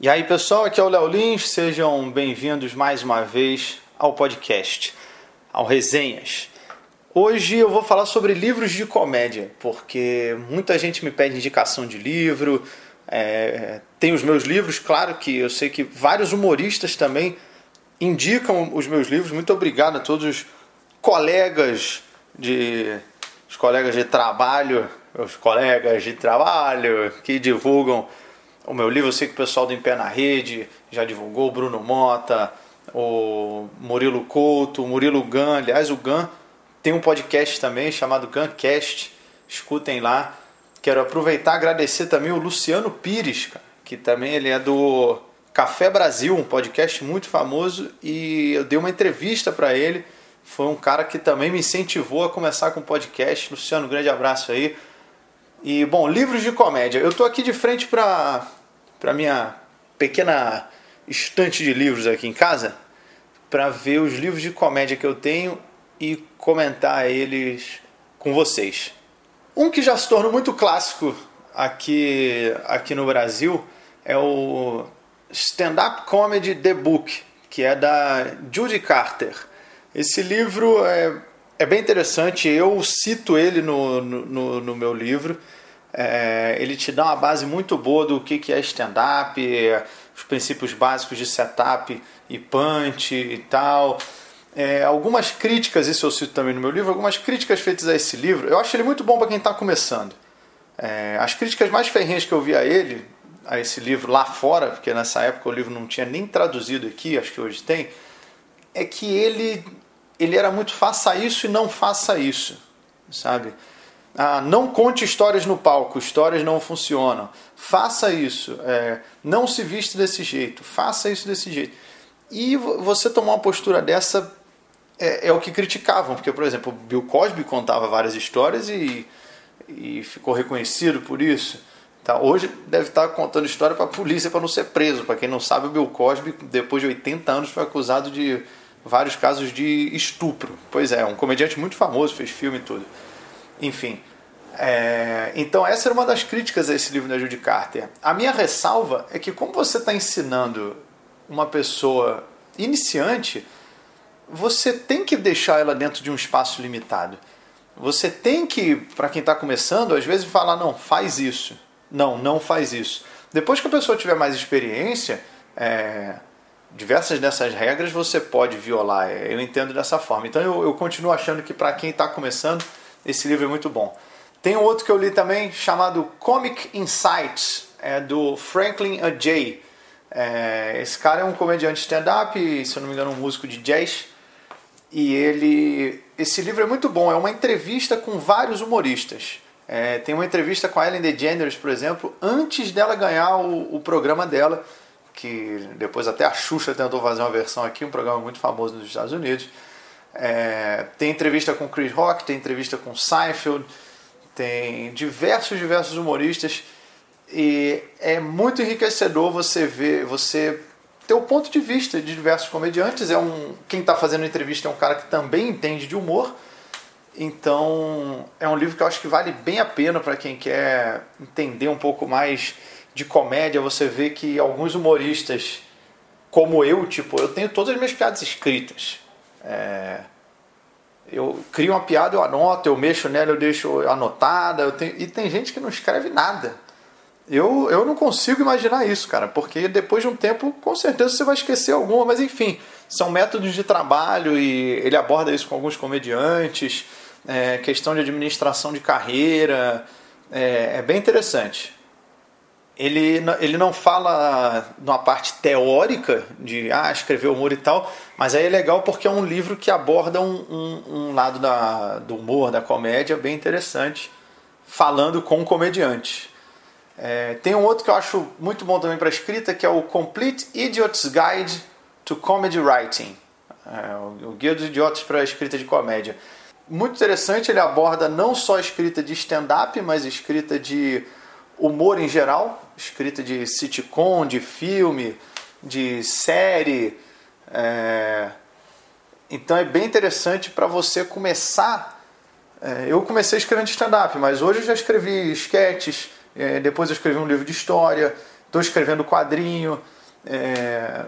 E aí pessoal, aqui é o Léo Lins, sejam bem-vindos mais uma vez ao podcast, ao Resenhas. Hoje eu vou falar sobre livros de comédia, porque muita gente me pede indicação de livro, é, tem os meus livros, claro que eu sei que vários humoristas também indicam os meus livros. Muito obrigado a todos os colegas de os colegas de trabalho, os colegas de trabalho que divulgam o meu livro. Eu sei que o pessoal do Em Pé na Rede já divulgou, o Bruno Mota, o Murilo Couto, o Murilo Gan. Aliás, o Gan tem um podcast também chamado Guncast. Escutem lá. Quero aproveitar e agradecer também o Luciano Pires, que também ele é do Café Brasil, um podcast muito famoso, e eu dei uma entrevista para ele. Foi um cara que também me incentivou a começar com podcast. Luciano, um grande abraço aí. E bom, livros de comédia. Eu tô aqui de frente para para minha pequena estante de livros aqui em casa para ver os livros de comédia que eu tenho e comentar eles com vocês. Um que já se tornou muito clássico aqui, aqui no Brasil é o Stand Up Comedy The Book, que é da Judy Carter. Esse livro é, é bem interessante, eu cito ele no, no, no meu livro. É, ele te dá uma base muito boa do que, que é stand-up, os princípios básicos de setup e punch e tal. É, algumas críticas, isso eu cito também no meu livro, algumas críticas feitas a esse livro. Eu acho ele muito bom para quem está começando. É, as críticas mais ferrenhas que eu vi a ele, a esse livro lá fora, porque nessa época o livro não tinha nem traduzido aqui, acho que hoje tem, é que ele, ele era muito faça isso e não faça isso, sabe? Ah, não conte histórias no palco, histórias não funcionam. Faça isso, é, não se viste desse jeito, faça isso desse jeito. E você tomar uma postura dessa é, é o que criticavam, porque, por exemplo, Bill Cosby contava várias histórias e, e ficou reconhecido por isso. Tá? Hoje deve estar contando história para a polícia para não ser preso. Para quem não sabe, o Bill Cosby, depois de 80 anos, foi acusado de vários casos de estupro. Pois é, um comediante muito famoso, fez filme e tudo. Enfim. É, então, essa era uma das críticas a esse livro da Judy Carter. A minha ressalva é que, como você está ensinando uma pessoa iniciante, você tem que deixar ela dentro de um espaço limitado. Você tem que, para quem está começando, às vezes falar: não, faz isso não, não faz isso. Depois que a pessoa tiver mais experiência, é, diversas dessas regras você pode violar. É, eu entendo dessa forma. Então eu, eu continuo achando que para quem está começando, esse livro é muito bom. Tem um outro que eu li também chamado Comic Insights, é do Franklin A. É, esse cara é um comediante stand-up, se eu não me engano, um músico de jazz. E ele. Esse livro é muito bom, é uma entrevista com vários humoristas. É, tem uma entrevista com a Ellen DeGeneres, por exemplo, antes dela ganhar o, o, programa dela, que depois até a Xuxa tentou fazer uma versão aqui, um programa muito famoso nos Estados Unidos. É, tem entrevista com Chris Rock, tem entrevista com Seinfeld, tem diversos, diversos humoristas e é muito enriquecedor você ver, você ter o ponto de vista de diversos comediantes. É um, quem está fazendo entrevista é um cara que também entende de humor então, é um livro que eu acho que vale bem a pena para quem quer entender um pouco mais de comédia. Você vê que alguns humoristas, como eu, tipo, eu tenho todas as minhas piadas escritas. É... Eu crio uma piada, eu anoto, eu mexo nela, eu deixo anotada. Eu tenho... E tem gente que não escreve nada. Eu, eu não consigo imaginar isso, cara, porque depois de um tempo, com certeza você vai esquecer alguma, mas enfim, são métodos de trabalho e ele aborda isso com alguns comediantes é, questão de administração de carreira, é, é, bem interessante. Ele, ele não fala numa parte teórica de ah, escrever humor e tal, mas aí é legal porque é um livro que aborda um, um, um lado da, do humor, da comédia, bem interessante, falando com comediantes. É, tem um outro que eu acho muito bom também para escrita, que é o Complete Idiot's Guide to Comedy Writing. É, o Guia dos Idiotas para a Escrita de Comédia muito interessante, ele aborda não só escrita de stand-up, mas escrita de humor em geral, escrita de sitcom, de filme, de série. É... Então é bem interessante para você começar. É, eu comecei escrevendo stand-up, mas hoje eu já escrevi sketches, é, depois eu escrevi um livro de história. estou escrevendo quadrinho, é,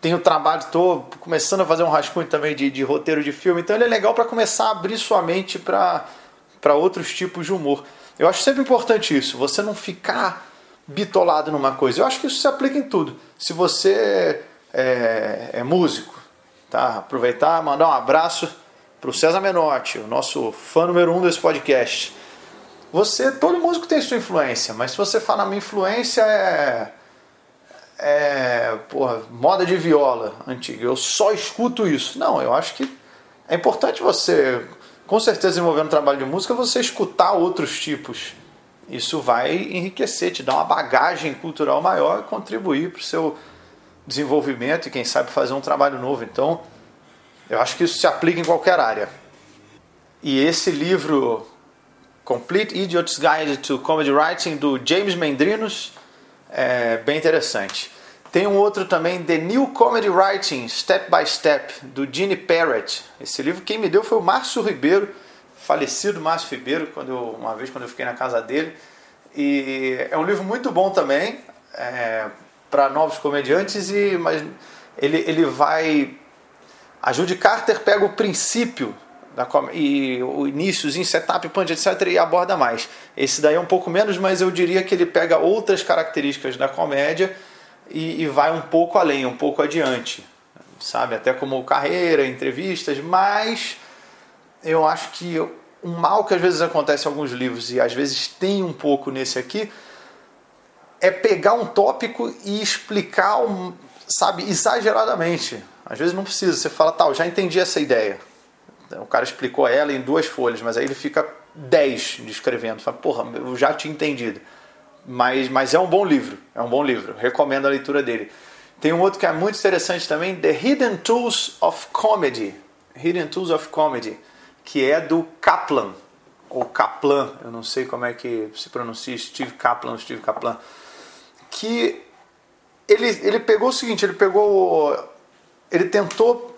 tenho trabalho, estou começando a fazer um rascunho também de, de roteiro de filme, então ele é legal para começar a abrir sua mente para outros tipos de humor. Eu acho sempre importante isso, você não ficar bitolado numa coisa. Eu acho que isso se aplica em tudo. Se você é, é músico, tá? aproveitar mandar um abraço para o César Menotti, o nosso fã número um desse podcast. Você, todo músico tem sua influência, mas se você falar minha influência é é, porra, moda de viola antiga, eu só escuto isso. Não, eu acho que é importante você, com certeza, desenvolvendo um trabalho de música, você escutar outros tipos. Isso vai enriquecer, te dar uma bagagem cultural maior e contribuir para o seu desenvolvimento e, quem sabe, fazer um trabalho novo. Então, eu acho que isso se aplica em qualquer área. E esse livro, Complete Idiot's Guide to Comedy Writing, do James Mendrinos, é bem interessante. Tem um outro também, The New Comedy Writing, Step by Step, do Gene Parrott. Esse livro quem me deu foi o Márcio Ribeiro, falecido Márcio Ribeiro, quando eu, uma vez quando eu fiquei na casa dele. E é um livro muito bom também é, para novos comediantes, e, mas ele, ele vai. A Judy Carter pega o princípio da e o iníciozinho, setup, punch, etc. e aborda mais. Esse daí é um pouco menos, mas eu diria que ele pega outras características da comédia e, e vai um pouco além, um pouco adiante, sabe? Até como carreira, entrevistas, mas eu acho que um mal que às vezes acontece em alguns livros e às vezes tem um pouco nesse aqui é pegar um tópico e explicar, um, sabe, exageradamente. Às vezes não precisa, você fala, tal, já entendi essa ideia o cara explicou ela em duas folhas, mas aí ele fica dez descrevendo. Fala, porra, eu já tinha entendido. Mas, mas é um bom livro, é um bom livro. Recomendo a leitura dele. Tem um outro que é muito interessante também, The Hidden Tools of Comedy. Hidden Tools of Comedy, que é do Kaplan, ou Kaplan, eu não sei como é que se pronuncia, Steve Kaplan, Steve Kaplan, que ele, ele pegou o seguinte, ele pegou, ele tentou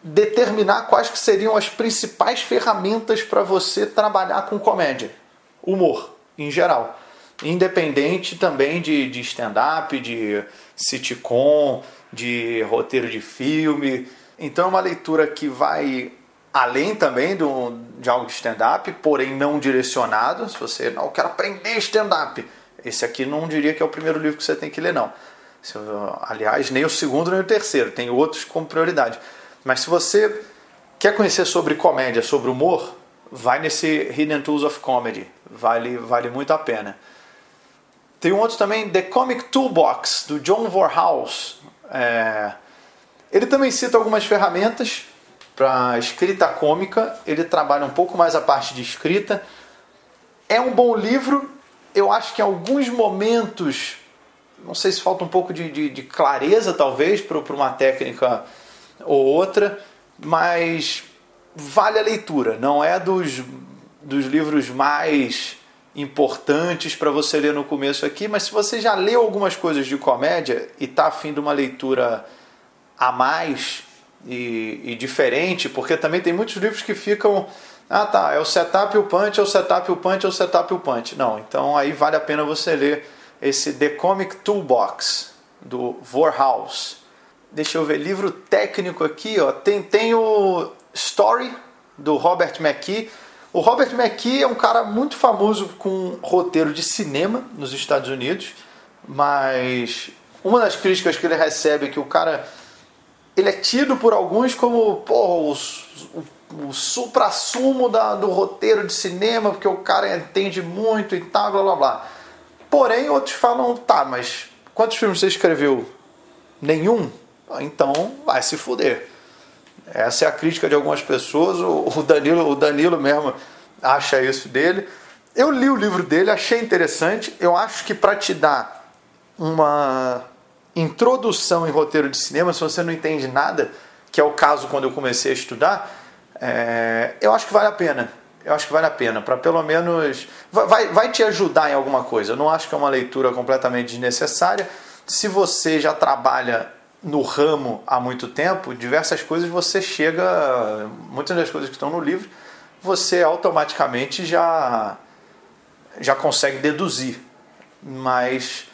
determinar quais que seriam as principais ferramentas para você trabalhar com comédia, humor em geral, independente também de, de stand-up, de sitcom, de roteiro de filme. Então é uma leitura que vai além também do, de algo de stand-up, porém não direcionado. Se você não quer aprender stand-up, esse aqui não diria que é o primeiro livro que você tem que ler, não. Aliás, nem o segundo nem o terceiro, tem outros com prioridade. Mas se você quer conhecer sobre comédia, sobre humor, vai nesse Hidden Tools of Comedy. Vale, vale muito a pena. Tem um outro também, The Comic Toolbox, do John Vorhaus. É... Ele também cita algumas ferramentas para escrita cômica. Ele trabalha um pouco mais a parte de escrita. É um bom livro. Eu acho que em alguns momentos, não sei se falta um pouco de, de, de clareza, talvez, para uma técnica ou outra, mas vale a leitura. Não é dos, dos livros mais importantes para você ler no começo aqui, mas se você já leu algumas coisas de comédia e está afim de uma leitura a mais e, e, diferente, porque também tem muitos livros que ficam. Ah tá, é o setup e o punch, é o setup e o punch, é o setup e o punch. Não, então aí vale a pena você ler esse The Comic Toolbox do Vorhaus deixa eu ver, livro técnico aqui, ó, tem, tem o Story, do Robert McKee. O Robert McKee é um cara muito famoso com roteiro de cinema nos Estados Unidos, mas uma das críticas que ele recebe é que o cara ele é tido por alguns como porra, o, o, o supra-sumo do roteiro de cinema, porque o cara entende muito e tal, blá blá blá. Porém, outros falam, tá, mas quantos filmes você escreveu? Nenhum? então vai se fuder. Essa é a crítica de algumas pessoas. O Danilo, o Danilo mesmo acha isso dele. Eu li o livro dele, achei interessante. Eu acho que para te dar uma introdução em roteiro de cinema, se você não entende nada, que é o caso quando eu comecei a estudar, é, eu acho que vale a pena. Eu acho que vale a pena, para pelo menos. Vai, vai te ajudar em alguma coisa. Eu não acho que é uma leitura completamente desnecessária. Se você já trabalha no ramo há muito tempo, diversas coisas você chega, muitas das coisas que estão no livro, você automaticamente já já consegue deduzir. Mas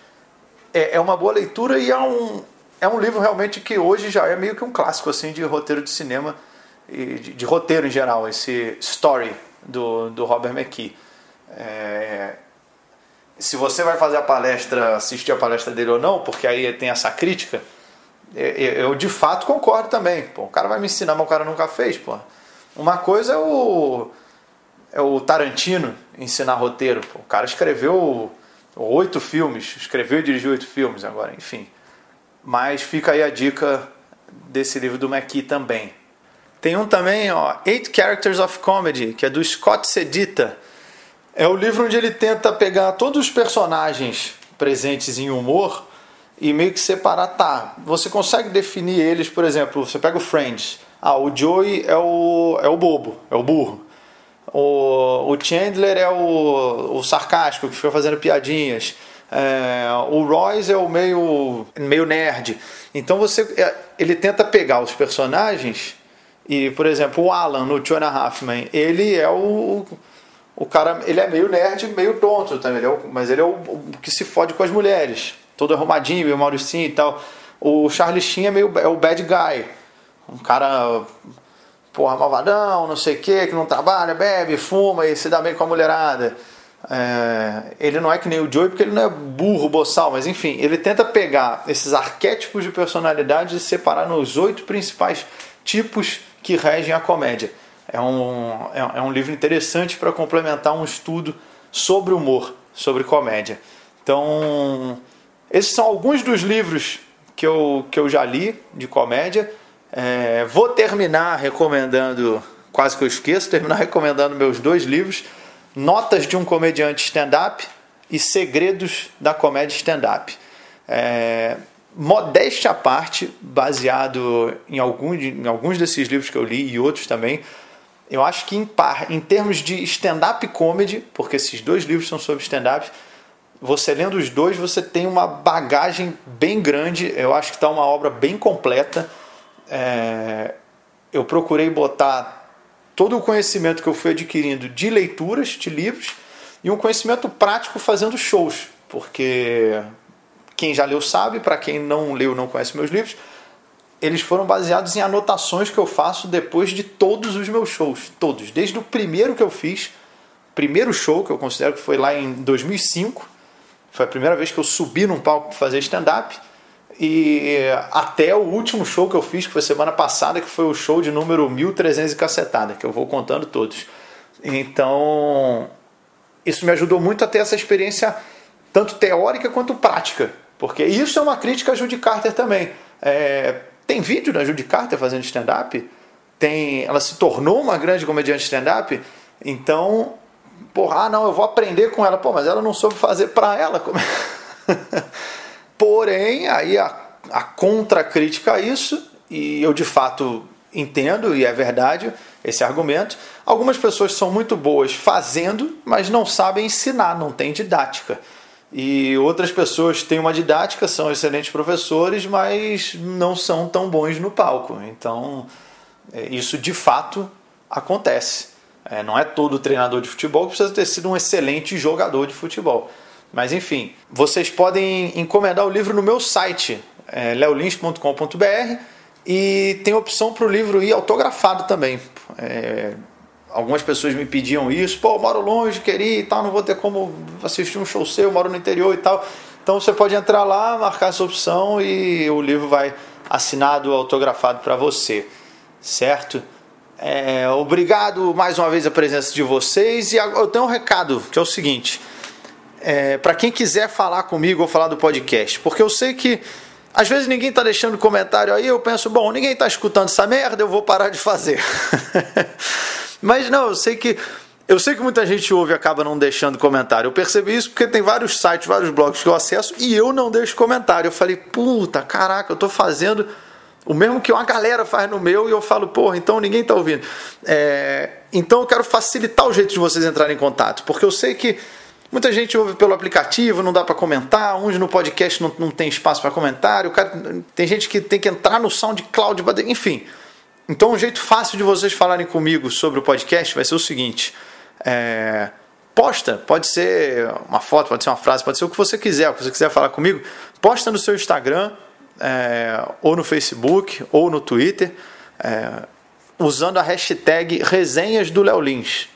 é, é uma boa leitura e é um, é um livro realmente que hoje já é meio que um clássico assim de roteiro de cinema e de, de roteiro em geral, esse Story do, do Robert McKee. É, se você vai fazer a palestra, assistir a palestra dele ou não, porque aí tem essa crítica, eu de fato concordo também. Pô, o cara vai me ensinar, mas o cara nunca fez. Pô. Uma coisa é o, é o Tarantino ensinar roteiro. Pô. O cara escreveu oito filmes, escreveu e dirigiu oito filmes agora, enfim. Mas fica aí a dica desse livro do McKee também. Tem um também, ó, Eight Characters of Comedy, que é do Scott Sedita. É o livro onde ele tenta pegar todos os personagens presentes em humor e meio que separar, tá, você consegue definir eles, por exemplo, você pega o Friends, ah, o Joey é o, é o bobo, é o burro. O, o Chandler é o, o sarcástico, que fica fazendo piadinhas. É, o Royce é o meio, meio nerd. Então você é, ele tenta pegar os personagens e, por exemplo, o Alan no Two Men, ele é o, o cara, ele é meio nerd, meio tonto também, ele é o, mas ele é o, o, que se fode com as mulheres, todo arrumadinho, meio Mauricinho e tal. O Charlie Sheen é meio é o bad guy, um cara porra malvadão, não sei o que, que não trabalha, bebe, fuma e se dá bem com a mulherada. É, ele não é que nem o Joey porque ele não é burro, boçal, mas enfim, ele tenta pegar esses arquétipos de personalidade e separar nos oito principais tipos que regem a comédia. É um, é, é um livro interessante para complementar um estudo sobre humor, sobre comédia. Então, esses são alguns dos livros que eu, que eu já li de comédia. É, vou terminar recomendando, quase que eu esqueço, terminar recomendando meus dois livros: Notas de um Comediante Stand-Up e Segredos da Comédia Stand-Up. É, modéstia à parte, baseado em, algum, em alguns desses livros que eu li e outros também, eu acho que em, par, em termos de stand-up comedy, porque esses dois livros são sobre stand-up, você lendo os dois, você tem uma bagagem bem grande. Eu acho que está uma obra bem completa. É, eu procurei botar todo o conhecimento que eu fui adquirindo de leituras de livros e um conhecimento prático fazendo shows, porque quem já leu sabe, para quem não leu, não conhece meus livros, eles foram baseados em anotações que eu faço depois de todos os meus shows, todos, desde o primeiro que eu fiz, primeiro show que eu considero que foi lá em 2005, foi a primeira vez que eu subi num palco para fazer stand-up, e até o último show que eu fiz, que foi semana passada, que foi o show de número 1300 e cacetada, que eu vou contando todos. Então, isso me ajudou muito a ter essa experiência tanto teórica quanto prática porque isso é uma crítica a Judy Carter também. É, tem vídeo da Judy Carter fazendo stand-up? Tem, ela se tornou uma grande comediante stand-up? Então, porra, ah, não, eu vou aprender com ela. Pô, mas ela não soube fazer para ela. Porém, aí a, a contra-crítica a isso, e eu de fato entendo, e é verdade esse argumento, algumas pessoas são muito boas fazendo, mas não sabem ensinar, não tem didática. E outras pessoas têm uma didática, são excelentes professores, mas não são tão bons no palco. Então, é, isso de fato acontece. É, não é todo treinador de futebol que precisa ter sido um excelente jogador de futebol. Mas enfim, vocês podem encomendar o livro no meu site, é, leolins.com.br, e tem opção para o livro ir autografado também. É, algumas pessoas me pediam isso, pô, eu moro longe, queria e tal, não vou ter como assistir um show seu, moro no interior e tal. Então você pode entrar lá, marcar essa opção e o livro vai assinado, autografado para você, certo? É, obrigado mais uma vez a presença de vocês e eu tenho um recado que é o seguinte: é, para quem quiser falar comigo ou falar do podcast, porque eu sei que às vezes ninguém está deixando comentário aí, eu penso, bom, ninguém está escutando essa merda, eu vou parar de fazer. Mas não, eu sei que eu sei que muita gente ouve e acaba não deixando comentário. Eu percebi isso porque tem vários sites, vários blogs que eu acesso e eu não deixo comentário. Eu falei, puta, caraca, eu tô fazendo o mesmo que uma galera faz no meu e eu falo, porra, então ninguém tá ouvindo. É, então eu quero facilitar o jeito de vocês entrarem em contato, porque eu sei que muita gente ouve pelo aplicativo, não dá para comentar, uns no podcast não, não tem espaço para comentário, cara, tem gente que tem que entrar no SoundCloud, enfim. Então, um jeito fácil de vocês falarem comigo sobre o podcast vai ser o seguinte: é, posta, pode ser uma foto, pode ser uma frase, pode ser o que você quiser, o que você quiser falar comigo, posta no seu Instagram, é, ou no Facebook, ou no Twitter, é, usando a hashtag resenhas do Léo Lins,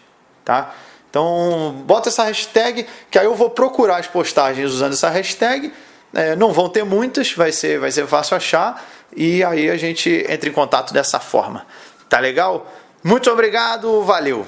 tá? Então, bota essa hashtag, que aí eu vou procurar as postagens usando essa hashtag, é, não vão ter muitas, vai ser, vai ser fácil achar, e aí a gente entra em contato dessa forma. Tá legal? Muito obrigado, valeu!